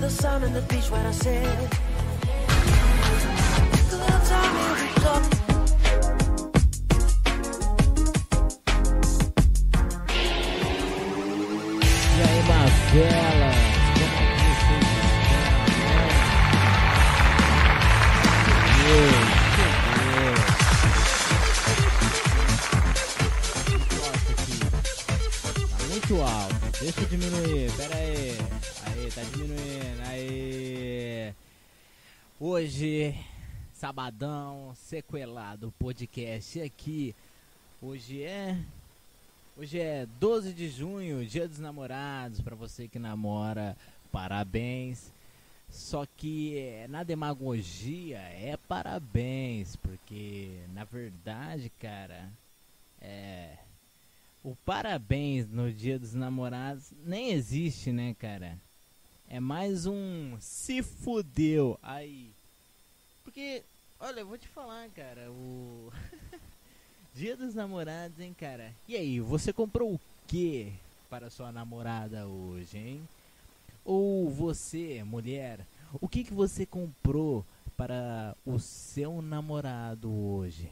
the sun and the beach when I sit. Gloves are music up. Hoje, sabadão, sequelado podcast aqui. Hoje é Hoje é 12 de junho, Dia dos Namorados, pra você que namora, parabéns. Só que eh, na demagogia é parabéns, porque na verdade, cara, é o parabéns no Dia dos Namorados nem existe, né, cara? É mais um se fudeu aí. Porque, olha, eu vou te falar, cara, o Dia dos Namorados, hein, cara? E aí, você comprou o que para sua namorada hoje, hein? Ou você, mulher, o que que você comprou para o seu namorado hoje?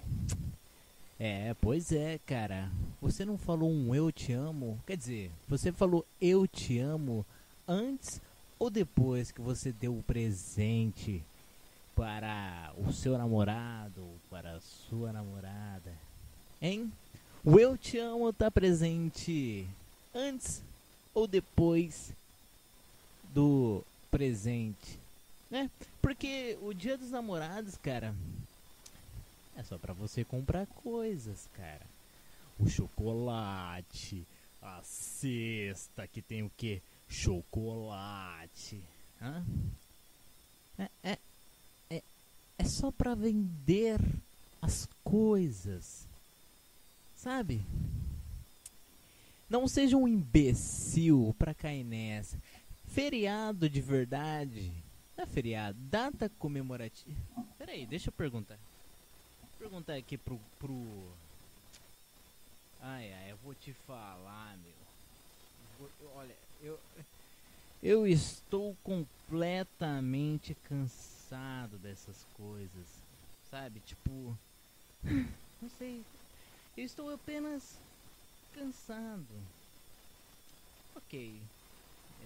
É, pois é, cara. Você não falou um eu te amo? Quer dizer, você falou eu te amo antes ou depois que você deu o presente para o seu namorado ou para a sua namorada? Hein? O eu te amo tá presente antes ou depois do presente, né? Porque o Dia dos Namorados, cara, é só pra você comprar coisas, cara. O chocolate, a cesta que tem o que? Chocolate. Hã? É, é, é, é só pra vender as coisas. Sabe? Não seja um imbecil pra cair nessa. Feriado de verdade. Não é feriado. Data comemorativa. Peraí, deixa eu perguntar. Vou perguntar aqui pro, pro. Ai, ai, eu vou te falar, meu. Olha, eu. Eu estou completamente cansado dessas coisas. Sabe? Tipo. Não sei. Eu estou apenas cansado. Ok.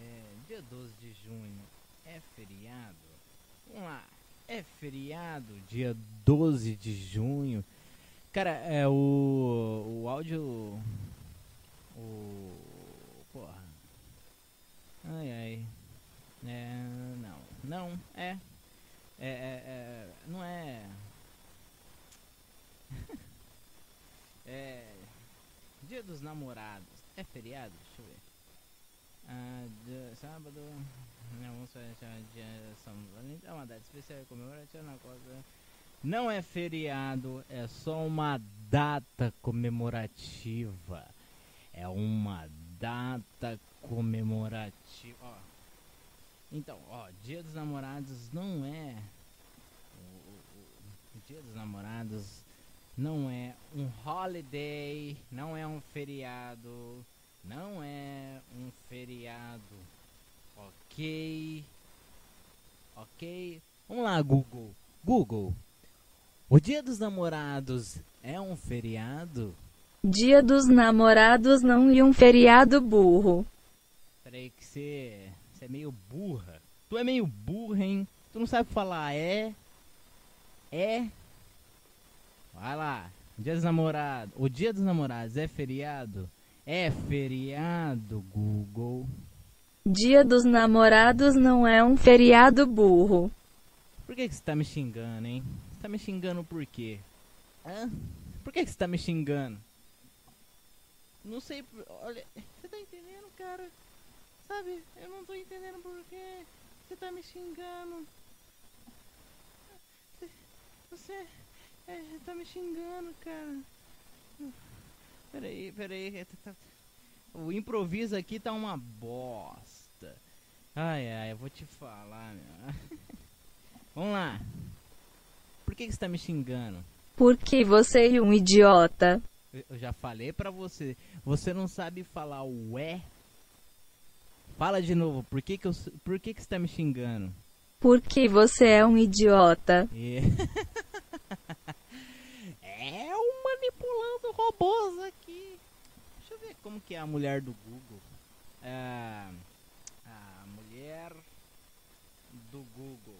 É, dia 12 de junho é feriado. Vamos lá. É feriado, dia 12 de junho. Cara, é o. O áudio. O. Porra. Ai ai. É. Não. Não, é. É. é, é não é. É. Dia dos namorados. É feriado? Deixa eu ver. Ah, dia- sábado. Fazer dia São Valentim. É uma data especial comemorativa na coisa. Não é feriado, é só uma data comemorativa. É uma data comemorativa. Ó. Então, ó, Dia dos Namorados não é. O, o- o Dia dos Namorados não é um holiday, não é um feriado, não é um feriado. Ok? Ok? Vamos lá, Google. Google. O Dia dos Namorados é um feriado? Dia dos namorados não e um feriado burro. Peraí que você você é meio burra. Tu é meio burra, hein? Tu não sabe falar é? É? Vai lá. Dia dos namorados. O dia dos namorados é feriado? É feriado, Google. Dia dos namorados não é um feriado burro. Por que que você tá me xingando, hein? Você tá me xingando por quê? Hã? Por que que você tá me xingando? Não sei, olha, você tá entendendo, cara? Sabe, eu não tô entendendo por que você tá me xingando. Você é, tá me xingando, cara. Peraí, peraí. é, tá- tá- O improviso aqui tá uma bosta. Ai, ai, eu vou te falar, meu. Vamos lá. Por que, que você tá me xingando? Porque você é um idiota. Eu- já falei pra você. Você não sabe falar o é? Fala de novo, por que que, eu, por que que você tá me xingando? Porque você é um idiota. E- é um manipulando robôs aqui. Deixa eu ver como que é a mulher do Google. É, a mulher do Google.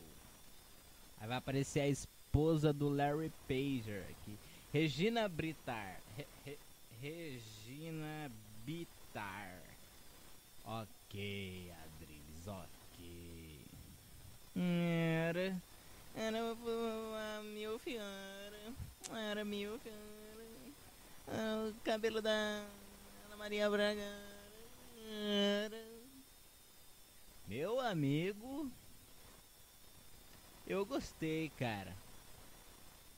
Aí vai aparecer a esposa do Larry Pager aqui. Regina Britar. Re- Re- Regina Bitar. Ok, Adriles, ok. Era. Era a milf, era. Era milf, era. Era o cabelo da Ana Maria Braga. Era. Meu amigo. Eu gostei, cara.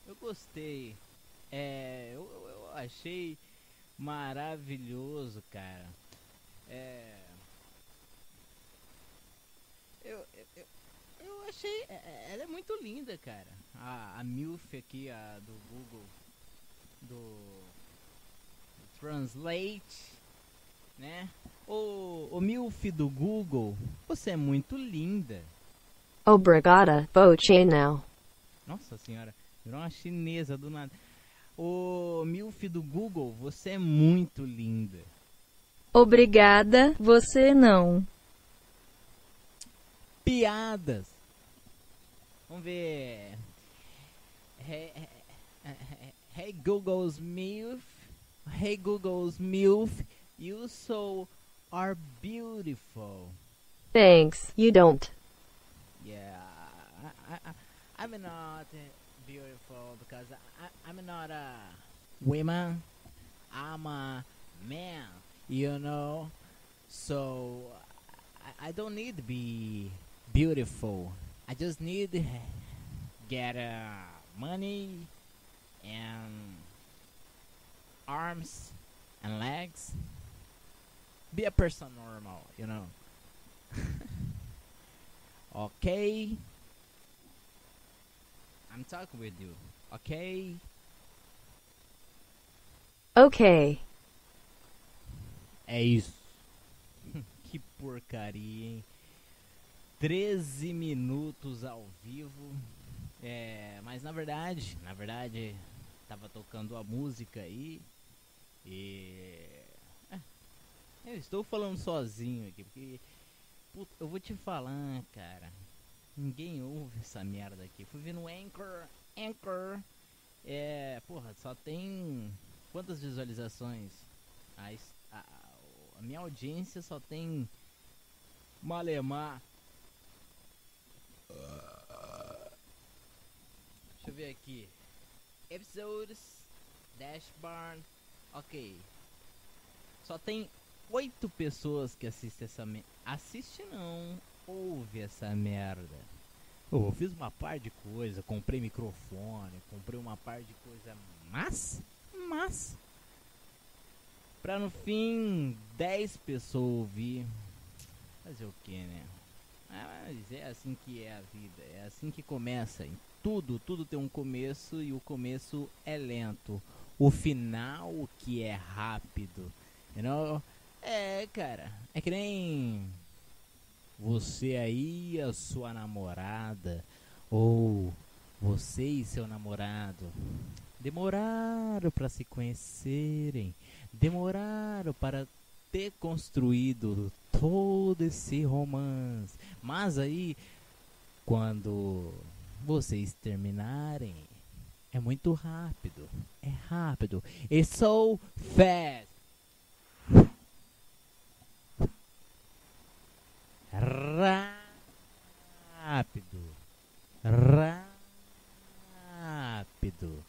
Eu gostei. É. Eu, eu- achei maravilhoso, cara. É. Eu, eu, eu, achei. é- é- Ela é muito linda, cara. A, a MILF aqui, a do Google. Do. Translate. Né? O, o MILF do Google. Você é muito linda. Obrigada, Boche now. Nossa senhora, virou uma chinesa do nada. O MILF do Google, você é muito linda. Obrigada, você não. Piadas. Vamos ver. Hey, hey, hey Google's MILF. Hey Google's MILF. You so are beautiful. Thanks, you don't. Yeah, I, I, I, I'm not beautiful because I, I'm not a woman. I'm a man, you know. So I, I don't need to be beautiful. I just need to get uh, money and arms and legs. Be a person normal, you know. Okay. I'm talking with you. Okay. Okay. É isso. que porcaria, hein? 13 minutos ao vivo. É, mas na verdade, na verdade, tava tocando a música aí. E. é, eu estou falando sozinho aqui, porque. puta, eu vou te falar, cara. Ninguém ouve essa merda aqui. Fui ver no Anchor. Anchor. É. Porra, só tem. Quantas visualizações? A, a, a minha audiência só tem. Malemar. Deixa eu ver aqui. Episodes. Dashboard. Ok. Só tem oito pessoas que assistem essa merda. Assiste não. Ouve essa merda. Eu fiz uma par de coisa. Comprei microfone. Comprei uma par de coisa. Mas. Mas. Pra no fim 10 pessoas ouvir. Fazer o que, né? Mas é assim que é a vida. É assim que começa. Em tudo, tudo tem um começo e o começo é lento. O final que é rápido. You know? É, cara. É que nem você aí, a sua namorada, ou você e seu namorado demoraram para se conhecerem, demoraram para ter construído todo esse romance. Mas aí, quando vocês terminarem, é muito rápido, é rápido, it's so fast. Rápido. Rápido.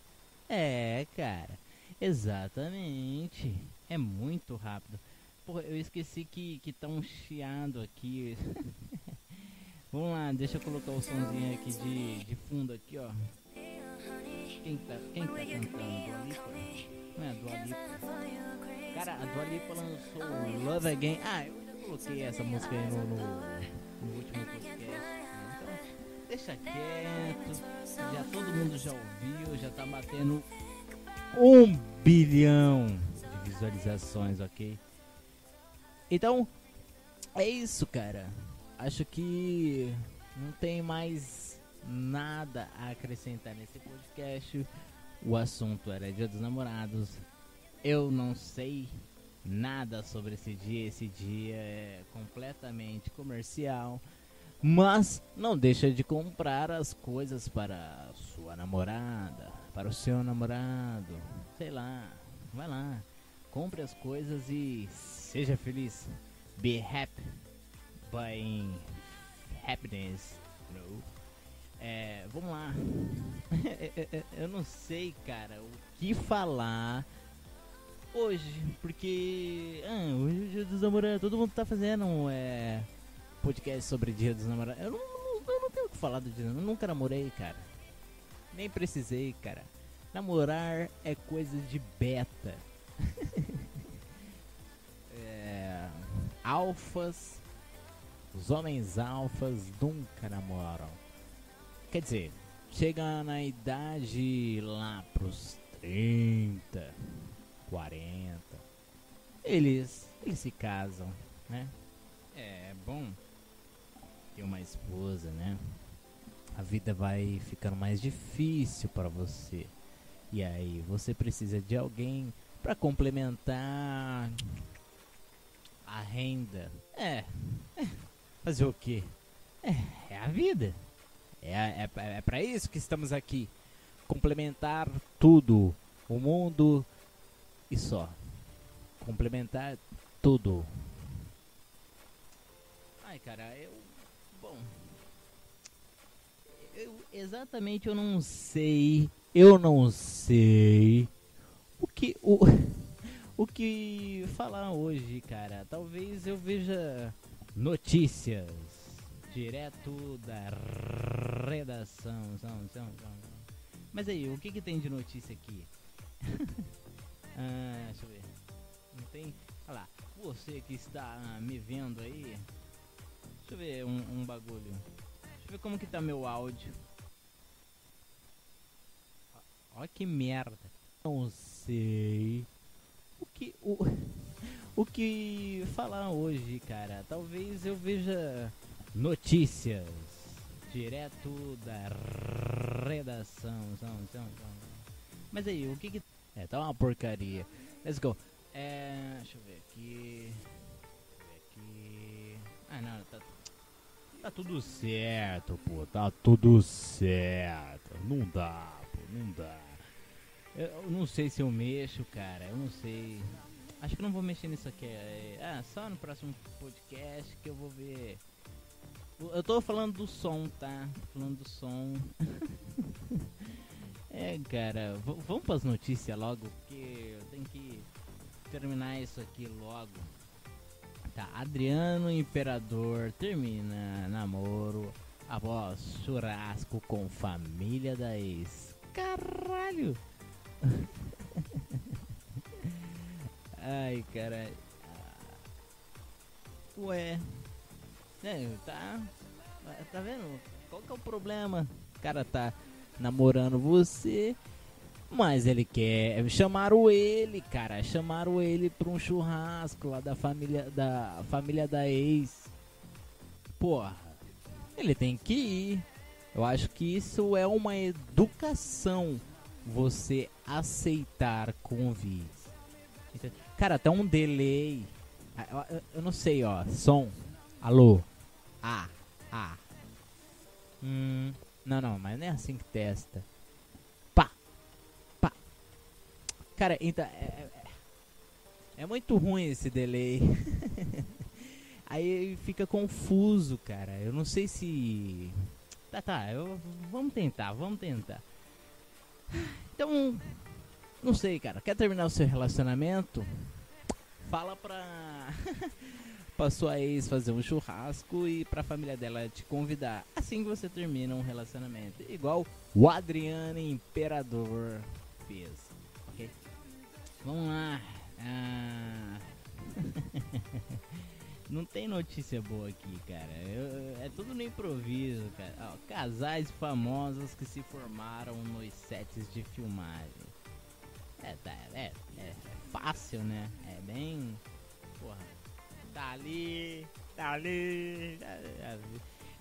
É, cara. Exatamente. É muito rápido. Porra, eu esqueci que, que tá um chiado aqui. Vamos lá, deixa eu colocar o somzinho aqui de, de fundo aqui, ó. Quem tá, quem tá cantando? Dua Lipa? Não é a Dua Lipa? Cara, a Dua Lipa lançou Love Again. Ah, eu coloquei essa música aí no, no, no último podcast. né? Então, deixa quieto. Já todo mundo já ouviu, já tá batendo um bilhão de visualizações, ok? Então, é isso, cara. Acho que não tem mais nada a acrescentar nesse podcast. O assunto era Dia dos Namorados. Eu não sei nada sobre esse dia. Esse dia é completamente comercial. Mas não deixa de comprar as coisas para sua namorada, para o seu namorado. Sei lá, vai lá. Compre as coisas e seja feliz. Be happy. Buying happiness. No. É, vamos lá. Eu não sei, cara, o que falar hoje, porque ah, hoje é o dia dos namorados, todo mundo tá fazendo é, podcast sobre dia dos namorados. Eu não, não- eu não tenho o que falar do dia, eu nunca namorei, cara. Nem precisei, cara. Namorar é coisa de beta. é, alfas, os homens alfas nunca namoram. Quer dizer, chega na idade lá pros 30, 40, eles, eles se casam, né? É bom ter uma esposa, né? A vida vai ficando mais difícil para você. E aí você precisa de alguém para complementar a renda. É, é, fazer o quê? É, é a vida. É, é, é para isso que estamos aqui. Complementar tudo. O mundo e só. Complementar tudo. Ai, cara, eu. Bom. Eu, exatamente eu não sei. Eu não sei. O que. O, o que falar hoje, cara? Talvez eu veja notícias direto da redação. Mas aí, o que, que tem de notícia aqui? ah, deixa eu ver. Não tem. Olha lá, você que está ah, me vendo aí. Deixa eu ver um, um bagulho. Deixa eu ver como que tá meu áudio. Ó que merda. Não sei. O que. O, o que falar hoje, cara? Talvez eu veja notícias direto da redação. Mas aí, o que que. É, tá uma porcaria. Let's go. É. Deixa eu ver aqui. Deixa eu ver aqui. Ah, não, tá. Tá tudo certo, pô. Tá tudo certo. Não dá, pô. Não dá. Eu, não sei se eu mexo, cara. Eu não sei. Acho que não vou mexer nisso aqui. Ah, só no próximo podcast que eu vou ver. Eu tô falando do som, tá? Tô falando do som. é, cara. v- vamos pras notícias logo, porque eu tenho que terminar isso aqui logo. Tá, Adriano Imperador termina namoro após churrasco com família da ex. Caralho! Ai, cara. Ué. É, tá. Tá vendo? Qual que é o problema? Cara tá namorando você, mas ele quer chamaram ele, cara, chamaram ele pra um churrasco lá da família da família da ex. Porra. Ele tem que ir. Eu acho que isso é uma educação você aceitar convites. Entende? Cara, tá um delay. Ah, eu não sei, ó. Som. Alô. Ah. Ah. Hum. Não, não, mas não é assim que testa. Pá. Pá. Cara, então. É, é- é muito ruim esse delay. Aí fica confuso, cara. Eu não sei se. Tá, tá. Eu, vamos tentar, vamos tentar. Então. Não sei, cara. Quer terminar o seu relacionamento? Fala pra. pra sua ex fazer um churrasco e pra família dela te convidar. Assim que você termina um relacionamento. Igual o Adriano Imperador fez. Ok? Vamos lá. Ah... Não tem notícia boa aqui, cara. Eu- é tudo no improviso, cara. Ó, casais famosos que se formaram nos sets de filmagem. É, tá, é, é, é fácil, né? É bem. Porra. Tá ali, tá ali.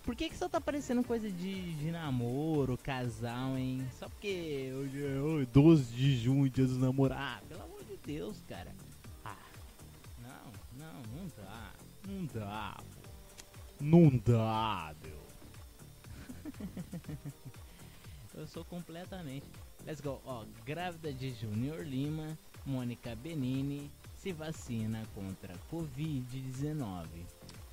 Por que, que só tá aparecendo coisa de, de namoro, casal, hein? Só porque hoje é oh, 12 de junho, dia dos namorados. Ah, pelo amor de Deus, cara. Ah, não, não, não dá. Não dá. Não dá, meu. Eu sou completamente. Let's go. Ó, grávida de Junior Lima, Mônica Benini se vacina contra Covid-19.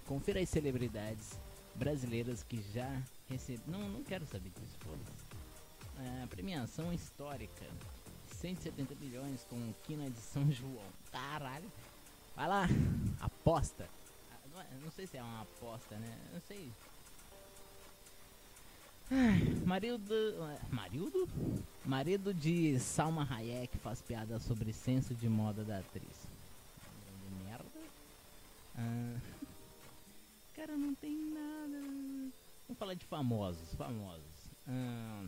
Confira as celebridades brasileiras que já receberam. Não, não quero saber disso, foda-se. É, premiação histórica. 170 milhões com quina de São João. Caralho. Vai lá, aposta. Ah, Não, é- não sei se é uma aposta, né? Não sei. Ai, marido. é, Marido? Marido de Salma Hayek faz piada sobre senso de moda da atriz. Ah, cara, não tem nada. Vamos falar de famosos, famosos. Ah,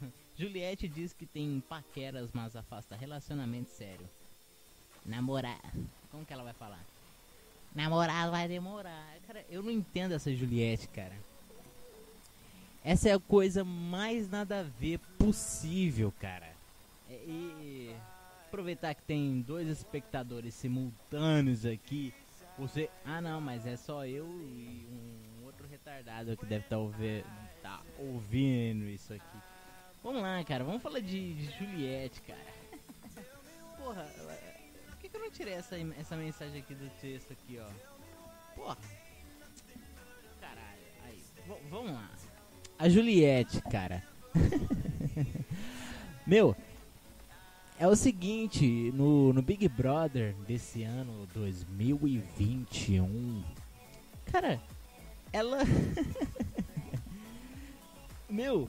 Juliette diz que tem paqueras, mas afasta relacionamento sério. Namorar. Como que ela vai falar? Namorar vai demorar. Cara, eu não entendo essa Juliette, cara. Essa é a coisa mais nada a ver possível, cara. E- aproveitar que tem dois espectadores simultâneos aqui. Você. Ah não, mas é só eu e um outro retardado que deve estar tá ouvindo isso aqui. Vamos lá, cara. Vamos falar de, de Juliette, cara. Porra, por que, que eu não tirei essa, essa mensagem aqui do texto aqui, ó? Porra. Caralho. Aí. vamos lá. A Juliette, cara. Meu, é o seguinte, no, no Big Brother desse ano 2021, cara, ela. Meu,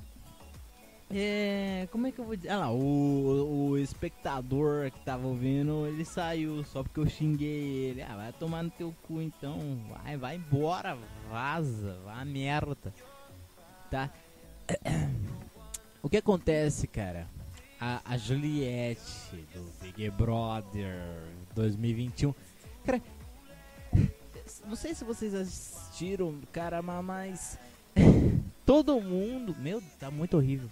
é. Como é que eu vou dizer? Ah lá, o, o espectador que tava ouvindo, ele saiu só porque eu xinguei ele. Ah, vai tomar no teu cu então. Vai, vai embora, vaza, a merda. Tá? O que acontece, cara? A, a Juliette do Big Brother 2021. Cara, não sei se vocês assistiram, cara, ma- mas todo mundo, meu, tá muito horrível.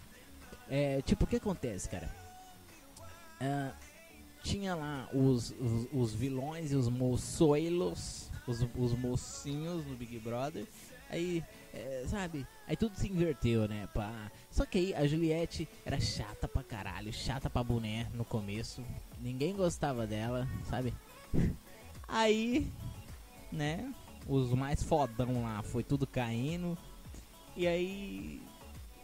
É, tipo, o que acontece, cara? Ah, tinha lá os, os, os vilões e os moçoilos, os, os mocinhos no Big Brother. Aí, é, sabe? Aí tudo se inverteu, né? Pá. Só que aí a Juliette era chata pra caralho, chata pra boné no começo. Ninguém gostava dela, sabe? Aí, né? Os mais fodão lá foi tudo caindo. E aí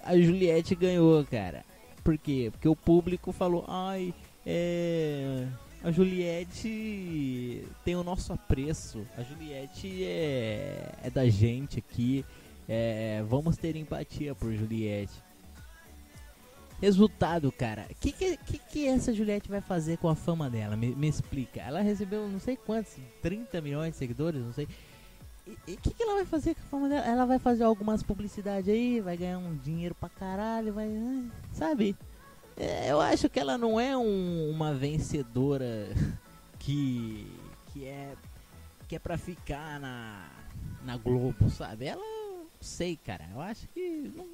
a Juliette ganhou, cara. Por quê? Porque o público falou, ai, é. A Juliette tem o nosso apreço. A Juliette é, é da gente aqui. É, vamos ter empatia por Juliette. Resultado, cara. O que, que, que, essa Juliette vai fazer com a fama dela? Me, me explica. Ela recebeu não sei quantos, 30 milhões de seguidores, não sei. E o que, que ela vai fazer com a fama dela? Ela vai fazer algumas publicidades aí, vai ganhar um dinheiro pra caralho, vai. ai, Sabe? É, eu acho que ela não é um- uma vencedora que. que é. que é pra ficar na. na Globo, sabe? Ela. Sei, cara. Eu acho que. Não,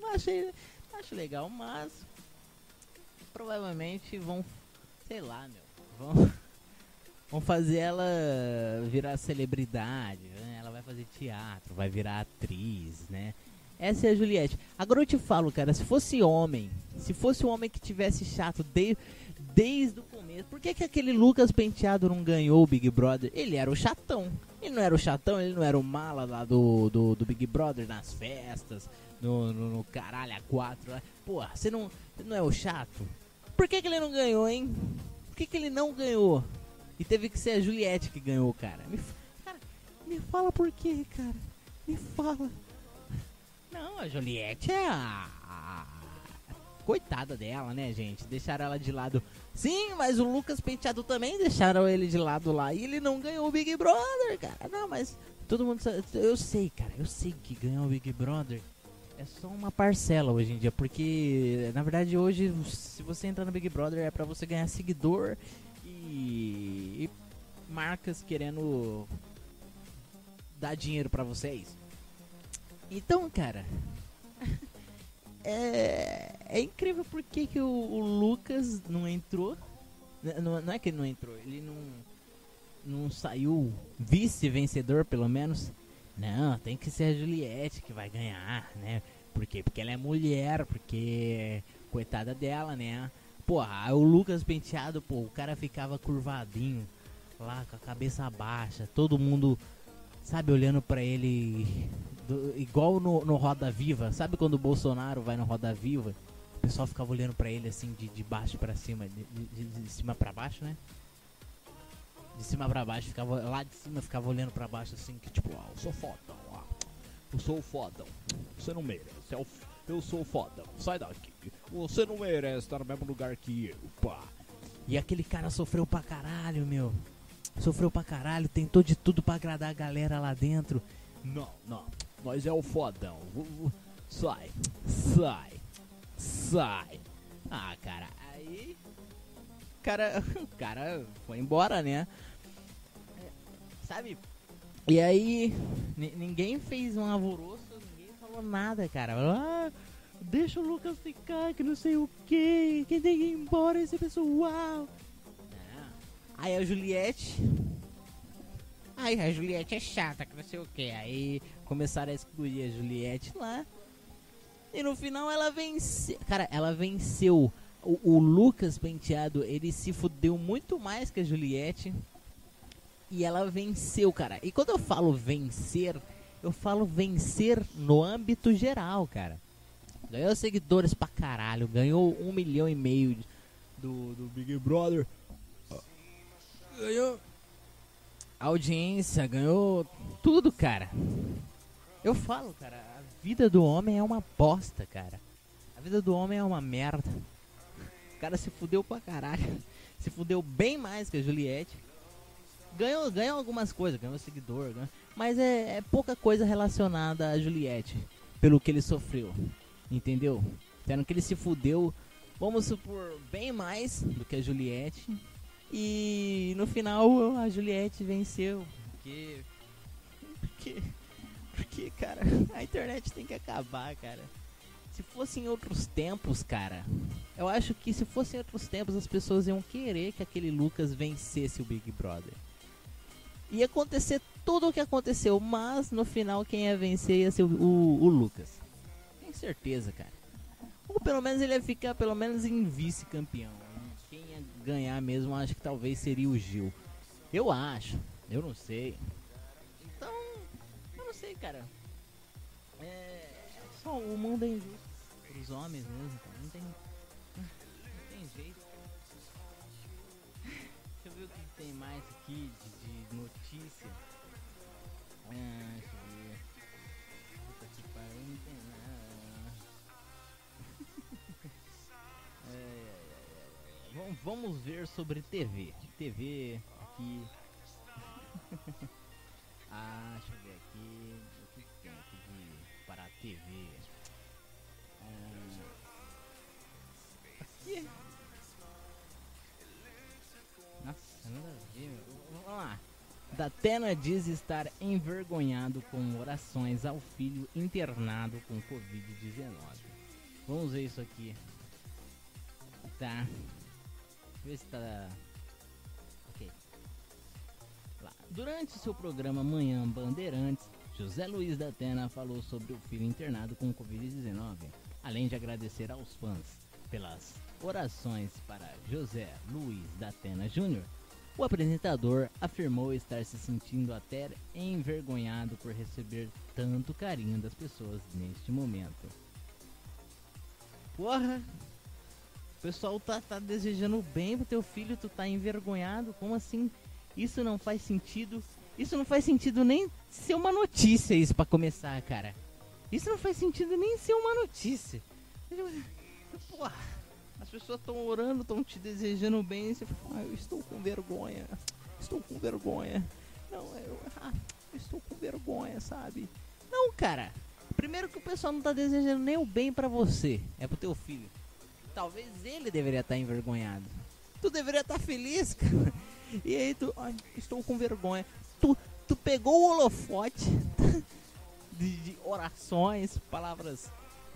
não achei. acho legal, mas. provavelmente vão. sei lá, meu. Vão. Vão fazer ela virar celebridade, né? Ela vai fazer teatro, vai virar atriz, né? Essa é a Juliette. Agora eu te falo, cara, se fosse homem, se fosse um homem que tivesse chato de, desde o começo, por que, que aquele Lucas Penteado não ganhou o Big Brother? Ele era o chatão. Ele não era o chatão, ele não era o mala lá do, do, do Big Brother nas festas, no, no, no caralho a quatro. Porra, você não, não é o chato? Por que, que ele não ganhou, hein? Por que, que ele não ganhou? E teve que ser a Juliette que ganhou, cara. Me, cara, me fala por quê, cara. Me fala. Não, a Juliette é a- Coitada dela, né, gente? Deixaram ela de lado. Sim, mas o Lucas Penteado também deixaram ele de lado lá. E ele não ganhou o Big Brother, cara. Não, mas todo mundo sabe. Eu sei, cara. Eu sei que ganhar o Big Brother é só uma parcela hoje em dia. Porque, na verdade, hoje, se você entrar no Big Brother é pra você ganhar seguidor e, e marcas querendo dar dinheiro pra vocês. Então, cara, é, é incrível por que, o, o Lucas não entrou. N- Não, não é que ele não entrou, ele não, não saiu vice-vencedor, pelo menos. Não, tem que ser a Juliette que vai ganhar, né? Por quê? Porque ela é mulher, porque. Coitada dela, né? Porra, o Lucas penteado, pô, o cara ficava curvadinho, lá com a cabeça baixa, todo mundo, sabe, olhando pra ele do- igual no, no Roda Viva. Sabe quando o Bolsonaro vai no Roda Viva? O pessoal ficava olhando pra ele assim, de, de baixo pra cima, de, de- de- cima pra baixo, né? De cima pra baixo, ficava lá de cima, ficava olhando pra baixo assim, que tipo, ah, eu sou fodão, ah, eu sou fodão. Você não merece, é o f- eu sou fodão, sai daqui. Você não merece estar no mesmo lugar que eu, pá. E aquele cara sofreu pra caralho, meu. Sofreu pra caralho, tentou de tudo pra agradar a galera lá dentro. Não, não, nós é o fodão. Vu- vu- Sai, sai, sai. Ah, cara, aí. Cara, o cara foi embora, né? Sabe? E aí, ni- ninguém fez um alvoroço, ninguém falou nada, cara. Ah, deixa o Lucas ficar, que não sei o que. Quem tem que ir embora esse pessoal. Não. Aí a Juliette. Ai, a Juliette é chata, que não sei o que. Aí começaram a excluir a Juliette lá. E no final ela venceu. Cara, ela venceu. O, o Lucas Penteado, ele se fudeu muito mais que a Juliette. E ela venceu, cara. E quando eu falo vencer, eu falo vencer no âmbito geral, cara. Ganhou seguidores pra caralho. Ganhou um milhão e meio do, do Big Brother. Ganhou audiência, ganhou tudo, cara. Eu falo, cara, a vida do homem é uma bosta, cara. A vida do homem é uma merda. O cara se fudeu pra caralho. Se fudeu bem mais que a Juliette. Ganhou, ganhou algumas coisas, ganhou seguidor, ganhou- mas é, é pouca coisa relacionada a Juliette, pelo que ele sofreu. Entendeu? Tendo que ele se fudeu, vamos supor, bem mais do que a Juliette. E no final a Juliette venceu. Porque. Porque. Porque, cara, a internet tem que acabar, cara. Se fosse em outros tempos, cara, eu acho que se fosse em outros tempos as pessoas iam querer que aquele Lucas vencesse o Big Brother. Ia acontecer tudo o que aconteceu, mas no final quem ia vencer ia ser o, o, o Lucas. Tenho certeza, cara. Ou pelo menos ele ia ficar pelo menos em vice-campeão. Quem ia ganhar mesmo, acho que talvez seria o Gil. Eu acho, eu não sei. Cara. É. Só o mundo é injusto pros homens mesmo, cara. Não tem. Não tem jeito. Deixa eu ver o que que tem mais aqui de, de notícia. Ah, deixa eu ver. Puta que pariu, não tem nada. É, é, é, é. Vamos, vamos ver sobre TV. TV aqui. Datena diz estar envergonhado com orações ao filho internado com Covid-19. Vamos ver isso aqui. Tá. Ver se tá. Ok. Lá. Durante seu programa Manhã Bandeirantes, José Luiz da Atena falou sobre o filho internado com Covid-19, além de agradecer aos fãs pelas orações para José Luiz da Atena Júnior. O apresentador afirmou estar se sentindo até envergonhado por receber tanto carinho das pessoas neste momento. Porra! O pessoal tá, tá desejando bem pro teu filho, tu tá envergonhado? Como assim? Isso não faz sentido. Isso não faz sentido nem ser uma notícia isso pra começar, cara. Isso não faz sentido nem ser uma notícia. Porra, as pessoas estão orando, estão te desejando bem, e você fala, ah, eu estou com vergonha. Estou com vergonha. Não, eu, ah, eu estou com vergonha, sabe? Não, cara. Primeiro que o pessoal não tá desejando nem o bem pra você, é pro teu filho. Talvez ele deveria estar envergonhado. Tu deveria estar feliz, cara. E aí tu, estou com vergonha. Tu, tu pegou o holofote de, de orações, palavras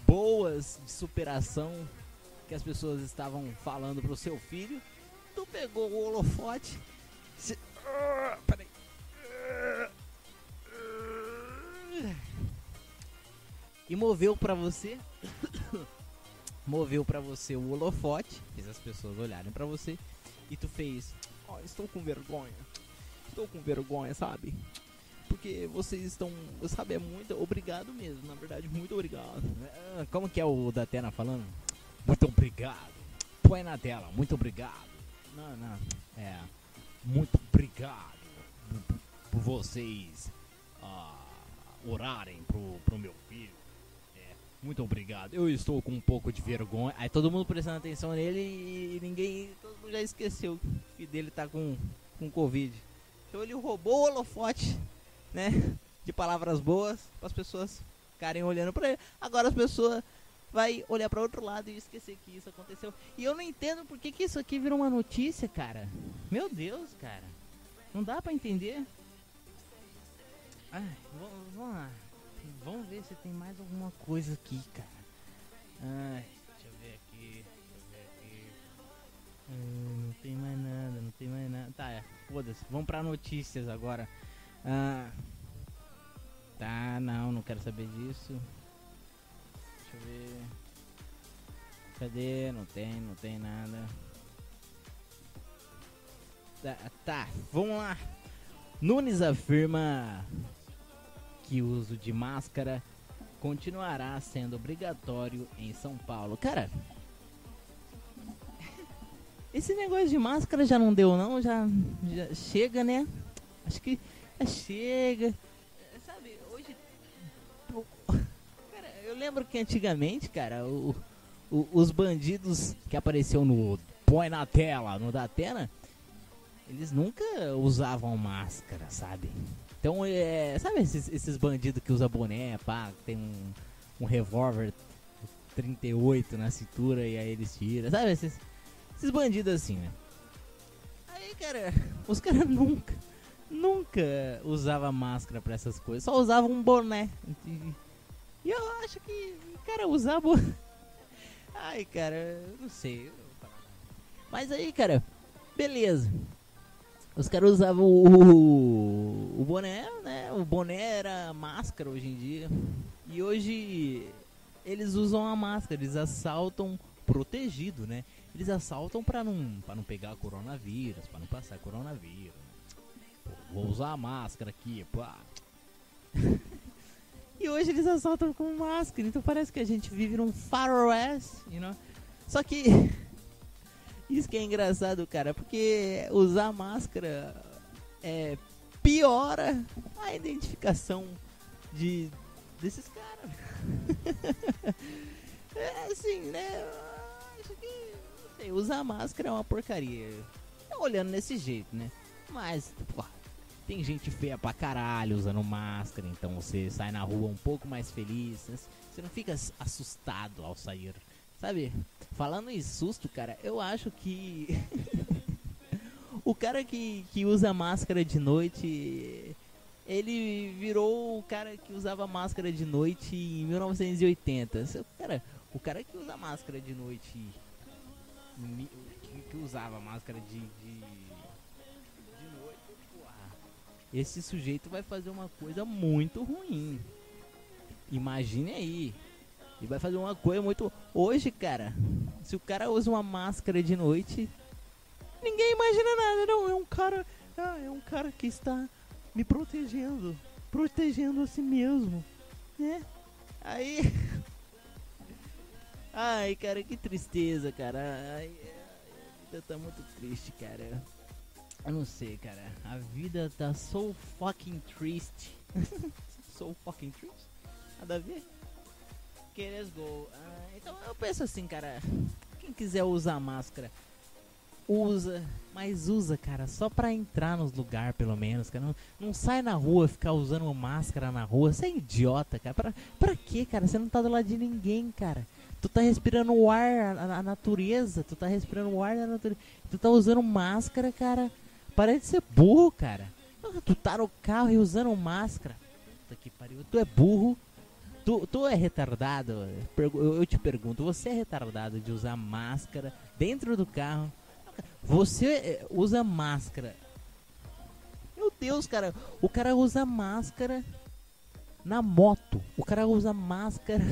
boas de superação que as pessoas estavam falando pro seu filho. Tu pegou o holofote. Se... Ah, peraí. E moveu pra você. moveu pra você o holofote. Fez as pessoas olharem pra você. E tu fez. Ó, estou com vergonha. Estou com vergonha, sabe? Porque vocês estão. Sabe, é muito. Obrigado mesmo. Na verdade, muito obrigado. Ah, Como que é o da Tena falando? Muito obrigado. Põe na tela. Muito obrigado. Não, não. É. Muito obrigado por, por vocês ah, orarem pro, pro meu filho. É, muito obrigado. Eu estou com um pouco de vergonha. Aí todo mundo prestando atenção nele e ninguém. Todo mundo já esqueceu que o filho dele tá com, com Covid. Então ele roubou o holofote, né? De palavras boas para as pessoas ficarem olhando para ele. Agora as pessoas vai olhar para outro lado e esquecer que isso aconteceu. E eu não entendo por que, que isso aqui virou uma notícia, cara. Meu Deus, cara. Não dá pra entender. Ai, vamos, vamos lá. Vamos ver se tem mais alguma coisa aqui, cara. Ai, deixa eu ver aqui. Deixa eu ver aqui. Hum, não tem mais nada, não tem mais nada. Tá, é, foda-se. Vamos pra notícias agora. Ah, tá, não, não quero saber disso. Deixa eu ver. Cadê? Não tem, não tem nada. Tá, tá, vamos lá. Nunes afirma que o uso de máscara continuará sendo obrigatório em São Paulo. Cara, esse negócio de máscara já não deu não, já, já chega, né? Acho que chega. Lembro que antigamente, cara, o, o- os bandidos que apareciam no Põe na tela, no Datena, eles nunca usavam máscara, sabe? Então, é, sabe esses, esses bandidos que usam boné, pá, tem um, um revólver 38 na cintura e aí eles tiram, sabe? Esses, esses bandidos assim, né? Aí, cara, os caras nunca, nunca usavam máscara pra essas coisas, só usavam um boné. E eu acho que, cara, usar. Ai, cara, não sei. Mas aí, cara, beleza. Os caras usavam o, o boné, né? O boné era máscara hoje em dia. E hoje eles usam a máscara, eles assaltam protegido, né? Eles assaltam pra não, pra não pegar coronavírus, pra não passar coronavírus. Pô, vou usar a máscara aqui, pá. e hoje eles assaltam com máscara, então parece que a gente vive num faroeste, you know? Só que isso que é engraçado, cara, porque usar máscara é, piora a identificação de desses caras. é assim, né? Acho que não sei, usar máscara é uma porcaria. Olhando nesse jeito, né? Mas, pô, tem gente feia pra caralho usando máscara, então você sai na rua um pouco mais feliz. né? Você não fica ass- assustado ao sair. Sabe? Falando em susto, cara, eu acho que. o cara que, que usa máscara de noite. Ele virou o cara que usava máscara de noite em 1980. Se- Cara, o cara que usa máscara de noite. Que, usava máscara de. de. Esse sujeito vai fazer uma coisa muito ruim. Imagine aí. E vai fazer uma coisa muito. Hoje, cara, se o cara usa uma máscara de noite, ninguém imagina nada, não. É um cara. Ah, é um cara que está me protegendo. Protegendo a si mesmo. Né? Aí. Ai, cara, que tristeza, cara. Ai, a vida tá muito triste, cara. Eu não sei, cara. A vida tá so fucking triste. so fucking triste? Nada a ver? Ok, let's go. Ah, então eu penso assim, cara. Quem quiser usar máscara, usa. Mas usa, cara, só pra entrar nos lugares, pelo menos, cara. Não, não sai na rua ficar usando máscara na rua. Você é idiota, cara. Pra, pra quê, cara? Você não tá do lado de ninguém, cara. Tu tá respirando o ar, a, a natureza. Tu tá respirando o ar da natureza. Tu tá usando máscara, cara. Parece ser burro, cara. Tu tá no carro e usando máscara. Puta que pariu. Tu é burro. Tu, tu é retardado. Eu te pergunto, você é retardado de usar máscara dentro do carro? Você eh, usa máscara. Meu Deus, cara. O cara usa máscara na moto. O cara usa máscara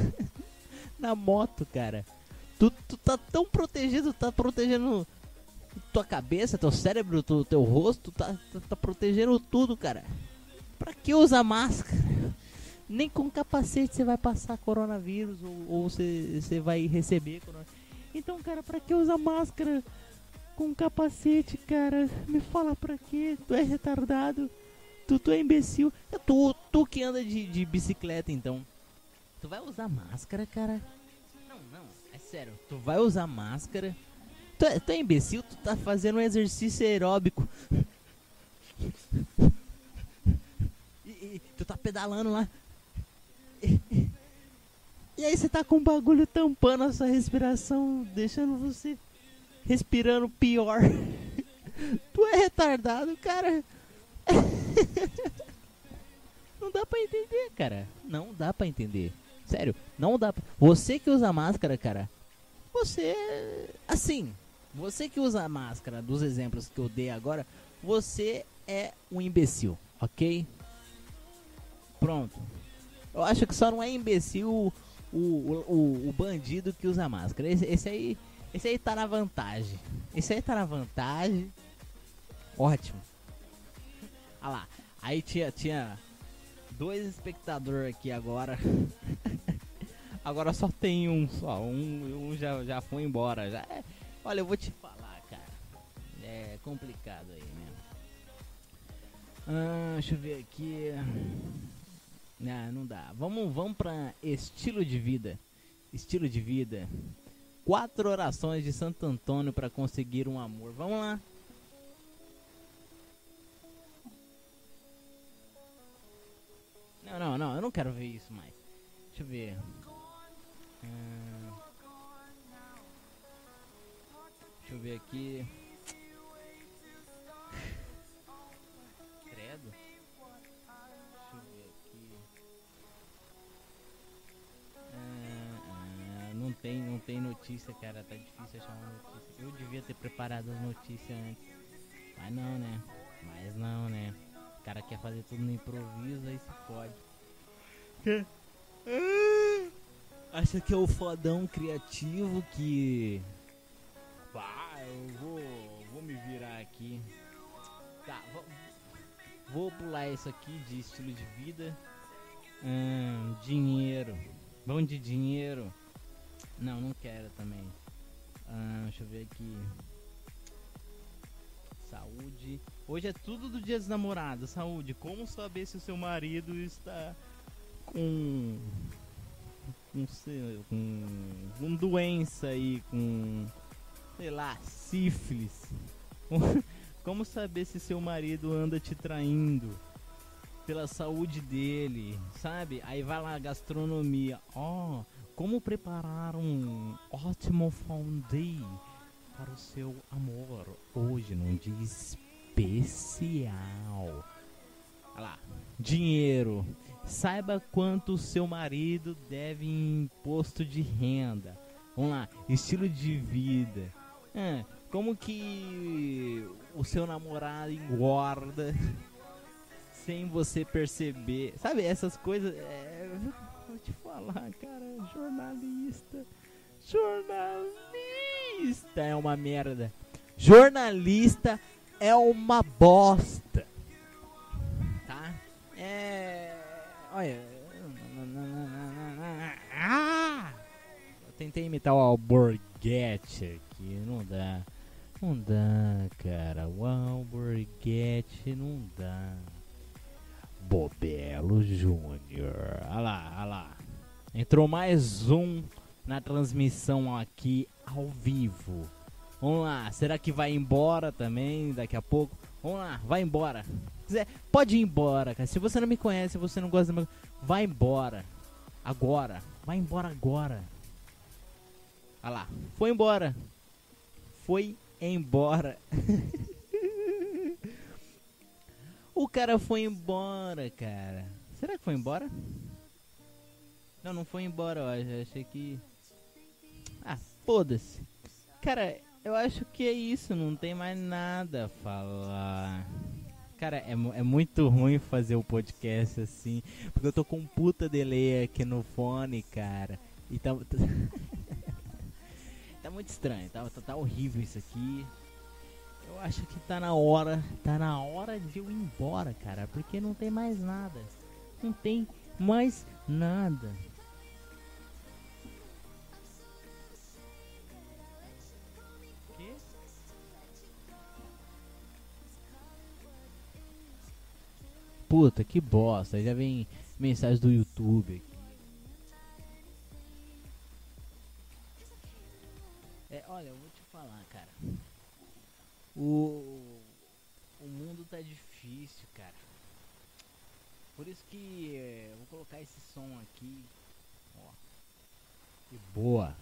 na moto, cara. Tu, tu tá tão protegido, tá protegendo tua cabeça, teu cérebro, tu, teu rosto, tá, tá, tá protegendo tudo, cara. Pra que usar máscara? Nem com capacete você vai passar coronavírus ou, ou você, você vai receber coronavírus. Então, cara, pra que usar máscara com capacete, cara? Me fala pra quê? Tu é retardado? Tu, tu é imbecil? É tu, tu que anda de, de bicicleta, então. Tu vai usar máscara, cara? Não, não, é sério. Tu vai usar máscara? Tu é, tu é imbecil? Tu tá fazendo um exercício aeróbico. E, e tu tá pedalando lá. E aí você tá com um bagulho tampando a sua respiração, deixando você respirando pior. Tu é retardado, cara. Não dá pra entender, cara. Não dá pra entender. Sério, não dá pra... Você que usa máscara, cara. Você. Assim. Você que usa máscara, dos exemplos que eu dei agora. Você é um imbecil, ok? Pronto. Eu acho que só não é imbecil o, o, o, o bandido que usa máscara. Esse, esse aí. Esse aí tá na vantagem. Esse aí tá na vantagem. Ótimo. Ah lá. Aí tinha, tinha dois espectadores aqui agora. agora só tem um só. Um, um já, já foi embora. Já é- olha, eu vou te falar, cara. É complicado aí mesmo. Ah, deixa eu ver aqui. Não, não dá. Vamos, vamos pra estilo de vida. Estilo de vida. Quatro orações de Santo Antônio para conseguir um amor. Vamos lá. Não, não, não, eu não quero ver isso mais. Deixa eu ver. Ah, deixa eu ver aqui. Credo. Deixa eu ver aqui. Ah, ah, não tem, não tem notícia, cara. Tá difícil achar uma notícia. Eu devia ter preparado as notícias antes. Mas não, né? Mas não, né? O cara quer fazer tudo no improviso, aí se pode. Acha que é o fodão criativo que. Eu vou, vou me virar aqui. Tá, vou, vou pular isso aqui de estilo de vida. Hum, dinheiro. Vamos de dinheiro. Não, não quero também. Ah, deixa eu ver aqui. Saúde. Hoje é tudo do dia dos namorados. Saúde. Como saber se o seu marido está com. com, sei- com, com doença aí, com. Sei lá, sífilis. Como saber se seu marido anda te traindo? Pela saúde dele, sabe? Aí vai lá, gastronomia. Ó, como preparar um ótimo fondue para o seu amor hoje num dia especial. Olha lá, dinheiro. Saiba quanto seu marido deve em imposto de renda. Vamos lá, estilo de vida. Ah, como que o seu namorado engorda sem você perceber? Sabe, essas coisas. É, vou te falar, cara, jornalista. Jornalista é uma merda. Jornalista é uma bosta. Tá? É. Olha. Ah! Eu tentei imitar o Alborguete aqui, não dá. Não dá, cara. O Alborguete não dá. Bobelo Júnior. Olha lá, olha lá. Entrou mais um na transmissão aqui ao vivo. Vamos lá, será que vai embora também daqui a pouco? Vamos lá, vai embora. Pode ir embora, cara. Se você não me conhece, se você não gosta meu. Vai embora. Agora. Vai embora agora. Olha lá. Foi embora. Foi embora. O cara foi embora, cara. Será que foi embora? Não, não foi embora, eu acho. Achei que. Ah, foda-se. Cara, eu acho que é isso, não tem mais nada a falar. Cara, é, é muito ruim fazer o podcast assim, porque eu tô com um puta delay aqui no fone, cara. E tá muito estranho, tá, tá, tá horrível isso aqui. Eu acho que tá na hora, tá na hora de eu ir embora, cara, porque não tem mais nada. Não tem mais nada. Puta, que bosta. Já vem mensagem do YouTube aqui. É, olha, eu vou te falar, cara. O, o mundo tá difícil, cara. Por isso que é, eu vou colocar esse som aqui. Ó. Que boa.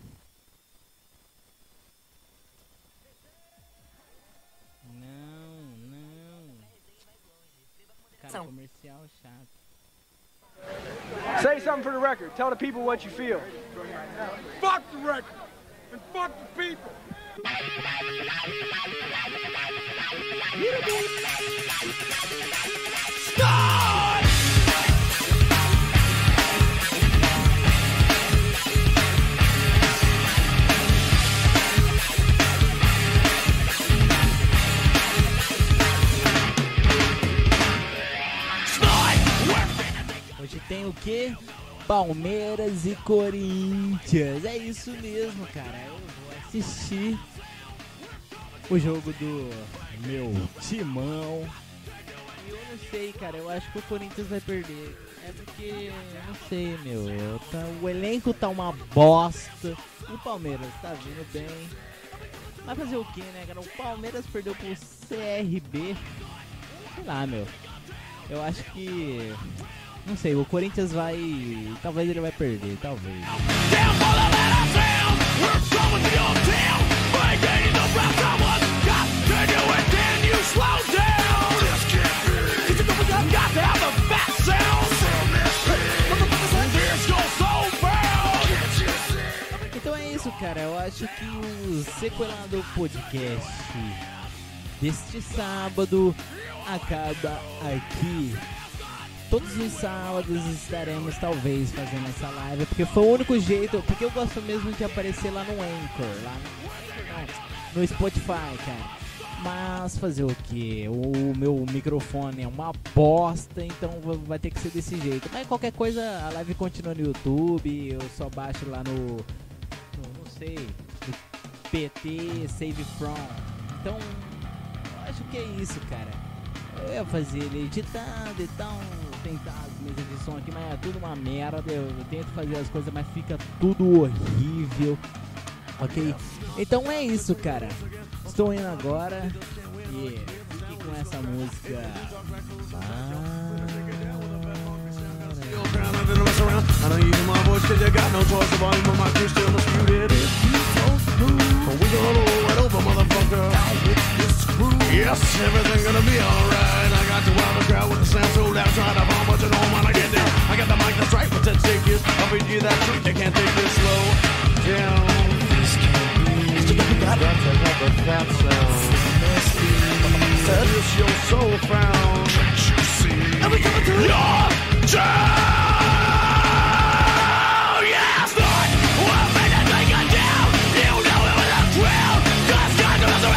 Não, não. Cara, comercial chato. Say something for the record. Tell the people what you feel. Fuck the record and fuck the people. Hoje tem o que? Palmeiras e Corinthians. É isso mesmo, cara. Eu vou assistir o jogo do meu timão. Eu não sei, cara. Eu acho que o Corinthians vai perder. É porque, não sei, meu. Tá- o elenco tá uma bosta. O Palmeiras tá vindo bem. Vai fazer o que, né, cara? O Palmeiras perdeu pro CRB. Sei lá, meu. Eu acho que. Não sei, o Corinthians vai. Talvez ele vai perder, talvez. Então é isso, cara. Eu acho que o Sequelado Podcast deste sábado acaba aqui. Todos os sábados estaremos talvez fazendo essa live, porque foi o único jeito, porque eu gosto mesmo de aparecer lá no Anchor, lá no, no Spotify, cara. Mas fazer o que? O meu microfone é uma bosta, então va- vai ter que ser desse jeito. Mas qualquer coisa, a live continua no YouTube, eu só baixo lá no, no não sei, no PT Save From. Então, acho que é isso, cara. Eu ia fazer ele editado e tal, tentar as minhas edições aqui, mas é tudo uma merda. Eu, eu tento fazer as coisas, mas fica tudo horrível. Ok? Então é isso, cara. Estou indo agora e fique com essa música. over, motherfucker. Yes, everything gonna be alright. I got to have the crowd with the sound so loud, trying to bomb what's at home when I get there. I got the mic that's right, for at stake is I'll feed you that sweet. You can't take this slow down. This can't be. It's that's another cat sound. That is your soul found. Can't you see? And we coming to your jam.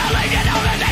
I'll leave the know